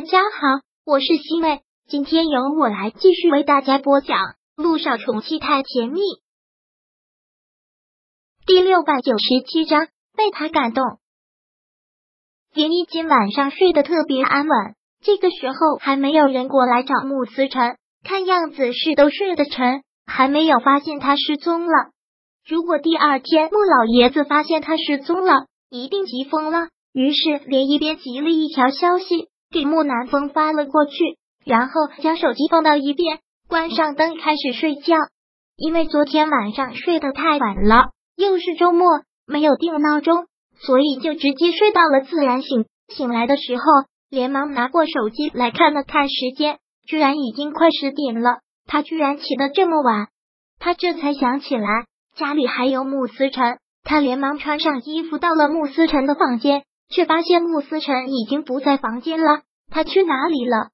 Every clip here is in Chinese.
大家好，我是西妹，今天由我来继续为大家播讲《路上宠妻太甜蜜》第六百九十七章，被他感动。连一今晚上睡得特别安稳，这个时候还没有人过来找穆思辰，看样子是都睡得沉，还没有发现他失踪了。如果第二天穆老爷子发现他失踪了，一定急疯了。于是连一边急了一条消息给木南风发了过去，然后将手机放到一边，关上灯开始睡觉。因为昨天晚上睡得太晚了，又是周末，没有定闹钟，所以就直接睡到了自然醒。醒来的时候，连忙拿过手机来看了看时间，居然已经快十点了。他居然起得这么晚，他这才想起来家里还有穆思辰，他连忙穿上衣服到了穆思辰的房间。却发现穆思辰已经不在房间了，他去哪里了？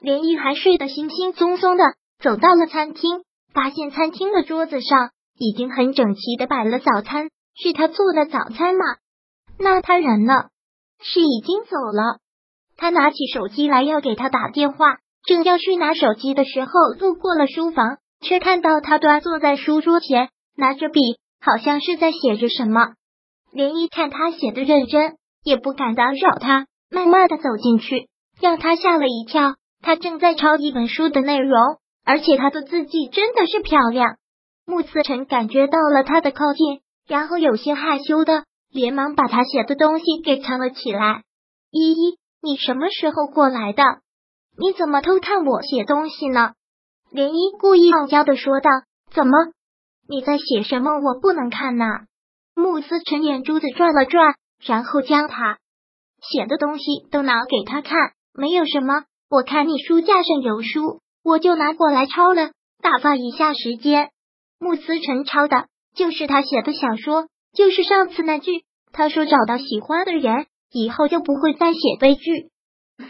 连依还睡得轻轻松松的走到了餐厅，发现餐厅的桌子上已经很整齐的摆了早餐，是他做的早餐吗？那他人呢？是已经走了？他拿起手机来要给他打电话，正要去拿手机的时候，路过了书房，却看到他端坐在书桌前，拿着笔，好像是在写着什么。连依看他写的认真。也不敢打扰他，慢慢的走进去，让他吓了一跳。他正在抄一本书的内容，而且他的字迹真的是漂亮。穆思辰感觉到了他的靠近，然后有些害羞的连忙把他写的东西给藏了起来。依依，你什么时候过来的？你怎么偷看我写东西呢？涟漪故意傲娇的说道。怎么？你在写什么？我不能看呐。穆思辰眼珠子转了转。然后将他写的东西都拿给他看，没有什么。我看你书架上有书，我就拿过来抄了，打发一下时间。穆思辰抄的就是他写的小说，就是上次那句，他说找到喜欢的人以后就不会再写悲剧。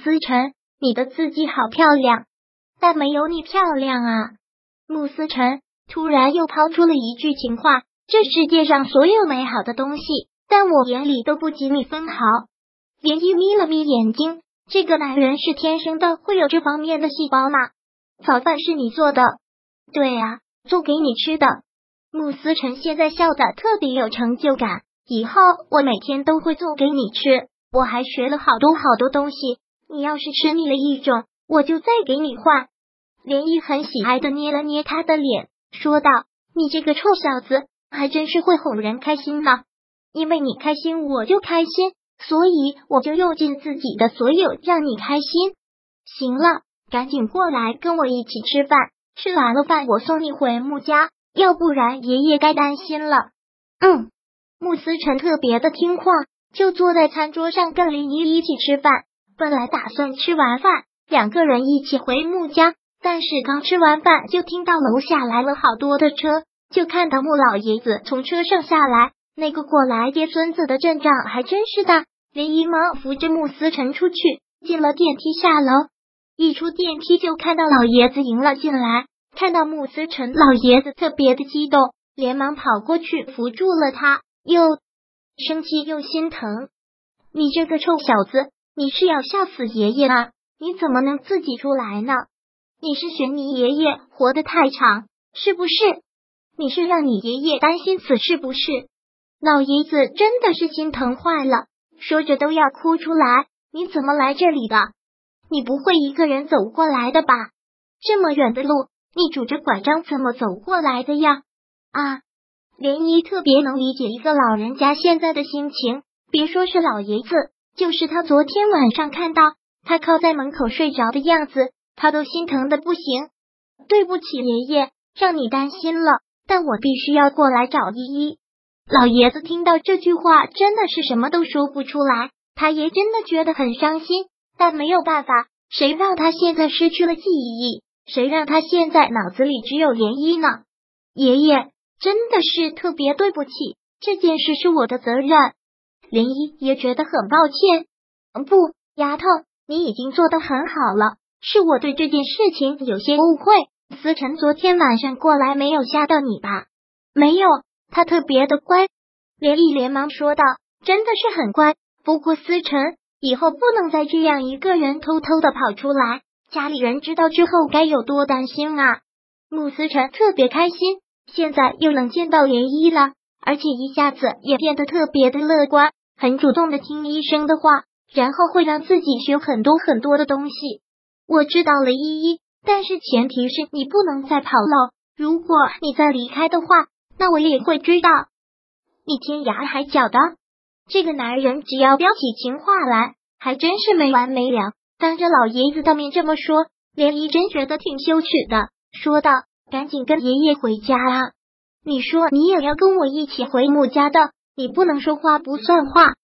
思辰，你的字迹好漂亮，但没有你漂亮啊！穆思辰突然又抛出了一句情话：这世界上所有美好的东西。在我眼里都不及你分毫。连依眯了眯眼睛，这个男人是天生的会有这方面的细胞吗？早饭是你做的？对呀，做给你吃的。穆思辰现在笑的特别有成就感。以后我每天都会做给你吃。我还学了好多好多东西。你要是吃腻了一种，我就再给你换。连依很喜爱的捏了捏他的脸，说道：“你这个臭小子，还真是会哄人开心呢。”因为你开心，我就开心，所以我就用尽自己的所有让你开心。行了，赶紧过来跟我一起吃饭，吃完了饭我送你回穆家，要不然爷爷该担心了。嗯，穆思辰特别的听话，就坐在餐桌上跟林依一起吃饭。本来打算吃完饭两个人一起回穆家，但是刚吃完饭就听到楼下来了好多的车，就看到穆老爷子从车上下来。那个过来接孙子的阵仗还真是大，连姨忙扶着穆思辰出去，进了电梯下楼。一出电梯就看到老爷子迎了进来，看到穆思辰，老爷子特别的激动，连忙跑过去扶住了他，又生气又心疼。你这个臭小子，你是要吓死爷爷啊？你怎么能自己出来呢？你是嫌你爷爷活得太长，是不是？你是让你爷爷担心死，是不是？老爷子真的是心疼坏了，说着都要哭出来。你怎么来这里的？你不会一个人走过来的吧？这么远的路，你拄着拐杖怎么走过来的呀？啊，莲姨特别能理解一个老人家现在的心情。别说是老爷子，就是他昨天晚上看到他靠在门口睡着的样子，他都心疼的不行。对不起，爷爷，让你担心了，但我必须要过来找依依。老爷子听到这句话，真的是什么都说不出来。他也真的觉得很伤心，但没有办法，谁让他现在失去了记忆？谁让他现在脑子里只有涟漪呢？爷爷真的是特别对不起，这件事是我的责任。涟漪也觉得很抱歉。不，丫头，你已经做的很好了，是我对这件事情有些误会。思辰昨天晚上过来没有吓到你吧？没有。他特别的乖，连毅连忙说道：“真的是很乖。不过思辰以后不能再这样一个人偷偷的跑出来，家里人知道之后该有多担心啊！穆思辰特别开心，现在又能见到涟漪了，而且一下子也变得特别的乐观，很主动的听医生的话，然后会让自己学很多很多的东西。我知道了，依依，但是前提是你不能再跑了。如果你再离开的话，那我也会追到你天涯海角的。这个男人只要飙起情话来，还真是没完没了。当着老爷子的面这么说，涟漪真觉得挺羞耻的。说道：“赶紧跟爷爷回家啊！你说你也要跟我一起回母家的，你不能说话不算话。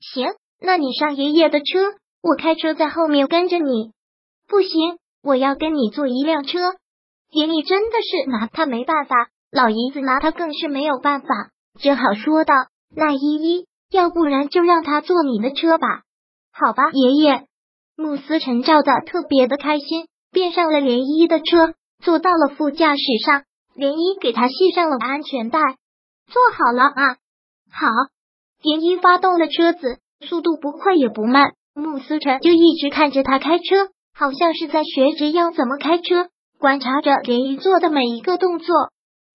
行，那你上爷爷的车，我开车在后面跟着你。不行，我要跟你坐一辆车。爷爷真的是拿他没办法，老爷子拿他更是没有办法，只好说道：那依依，要不然就让他坐你的车吧。好吧，爷爷。慕思辰照的特别的开心，便上了涟漪的车。坐到了副驾驶上，涟漪给他系上了安全带，坐好了啊！好，涟漪发动了车子，速度不快也不慢。穆思辰就一直看着他开车，好像是在学着要怎么开车，观察着涟漪做的每一个动作，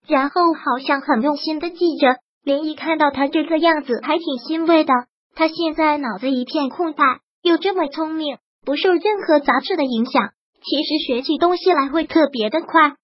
然后好像很用心的记着。林毅看到他这个样子，还挺欣慰的。他现在脑子一片空白，又这么聪明，不受任何杂质的影响。其实学起东西来会特别的快，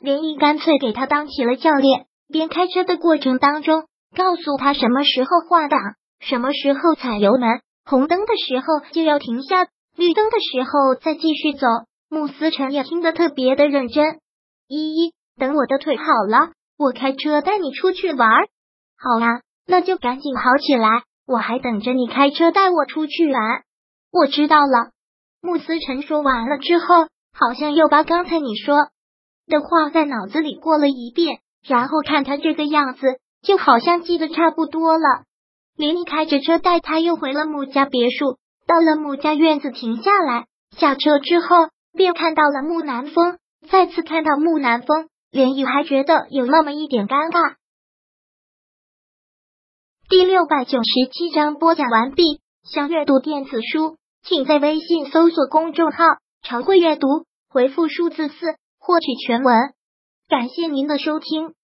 林毅干脆给他当起了教练，边开车的过程当中，告诉他什么时候换挡，什么时候踩油门，红灯的时候就要停下，绿灯的时候再继续走。穆思辰也听得特别的认真。依依，等我的腿好了，我开车带你出去玩。好啊，那就赶紧好起来，我还等着你开车带我出去玩。我知道了。穆思辰说完了之后，好像又把刚才你说的话在脑子里过了一遍，然后看他这个样子，就好像记得差不多了。连毅开着车带他又回了穆家别墅，到了穆家院子停下来，下车之后便看到了穆南风。再次看到穆南风，连雨还觉得有那么一点尴尬。第六百九十七章播讲完毕。想阅读电子书。请在微信搜索公众号“常会阅读”，回复数字四获取全文。感谢您的收听。